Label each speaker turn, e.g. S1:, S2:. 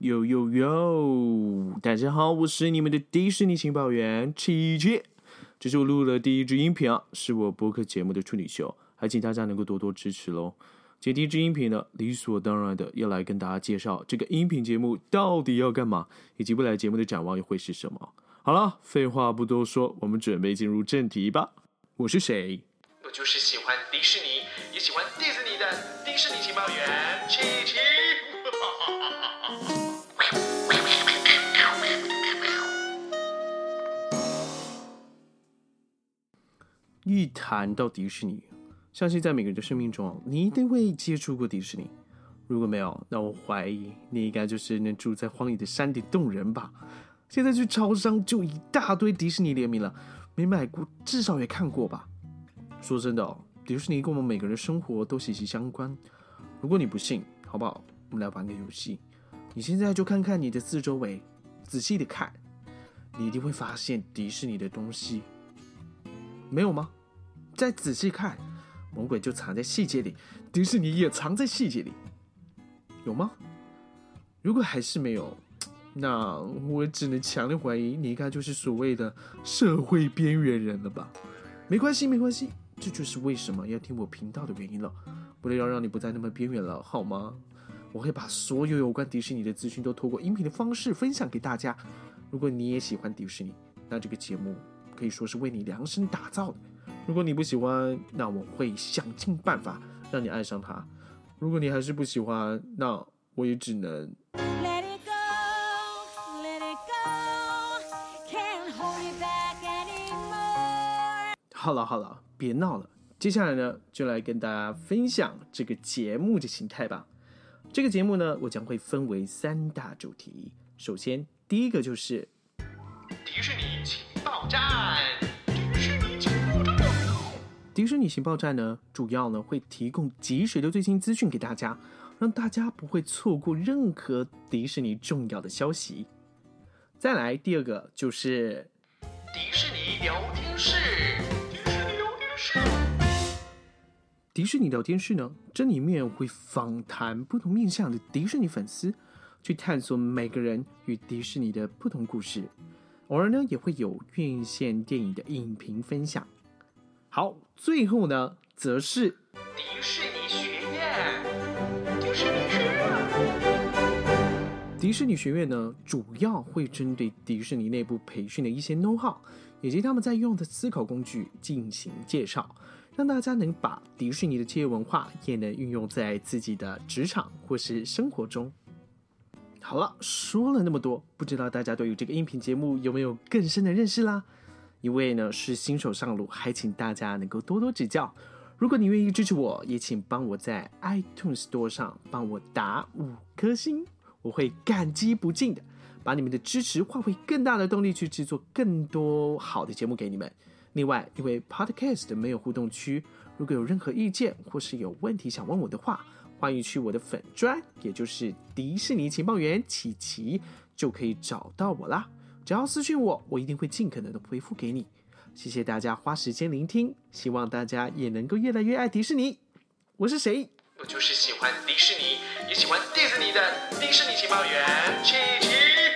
S1: 呦呦呦！大家好，我是你们的迪士尼情报员琪琪。这是我录的第一支音频啊，是我播客节目的处女秀，还请大家能够多多支持喽。这第一支音频呢，理所当然的要来跟大家介绍这个音频节目到底要干嘛，以及未来节目的展望又会是什么。好了，废话不多说，我们准备进入正题吧。我是谁？
S2: 我就是喜欢迪士尼，也喜欢迪士尼的迪士尼情报员琪琪。
S1: 一谈到迪士尼，相信在每个人的生命中，你一定会接触过迪士尼。如果没有，那我怀疑你应该就是那住在荒野的山顶洞人吧。现在去超商就一大堆迪士尼联名了，没买过至少也看过吧。说真的哦，迪士尼跟我们每个人的生活都息息相关。如果你不信，好不好？我们来玩个游戏。你现在就看看你的四周围，仔细的看，你一定会发现迪士尼的东西。没有吗？再仔细看，魔鬼就藏在细节里，迪士尼也藏在细节里，有吗？如果还是没有，那我只能强烈怀疑你应该就是所谓的社会边缘人了吧？没关系，没关系，这就是为什么要听我频道的原因了。为了要让你不再那么边缘了，好吗？我会把所有有关迪士尼的资讯都透过音频的方式分享给大家。如果你也喜欢迪士尼，那这个节目可以说是为你量身打造的。如果你不喜欢，那我会想尽办法让你爱上他。如果你还是不喜欢，那我也只能。Let it go, let it go, can't hold it back anymore。好了好了，别闹了。接下来呢，就来跟大家分享这个节目的形态吧。这个节目呢，我将会分为三大主题。首先，第一个就是
S2: 迪士尼情报站。
S1: 迪士尼情报站呢，主要呢会提供及时的最新资讯给大家，让大家不会错过任何迪士尼重要的消息。再来第二个就是
S2: 迪士尼聊天室。迪士尼聊天室。
S1: 迪士尼聊天室呢，这里面会访谈不同面向的迪士尼粉丝，去探索每个人与迪士尼的不同故事。偶尔呢，也会有院线电影的影评分享。好，最后呢，则是
S2: 迪士尼学院。迪士尼学院，
S1: 迪士尼学院呢，主要会针对迪士尼内部培训的一些 know-how，以及他们在用的思考工具进行介绍，让大家能把迪士尼的企业文化也能运用在自己的职场或是生活中。好了，说了那么多，不知道大家对于这个音频节目有没有更深的认识啦？一位呢是新手上路，还请大家能够多多指教。如果你愿意支持我，也请帮我在 iTunes Store 上帮我打五颗星，我会感激不尽的。把你们的支持化为更大的动力，去制作更多好的节目给你们。另外，因为 Podcast 没有互动区，如果有任何意见或是有问题想问我的话，欢迎去我的粉专，也就是迪士尼情报员琪琪，就可以找到我啦。只要私信我，我一定会尽可能的回复给你。谢谢大家花时间聆听，希望大家也能够越来越爱迪士尼。我是谁？
S2: 我就是喜欢迪士尼，也喜欢迪士尼的迪士尼情报员琪琪。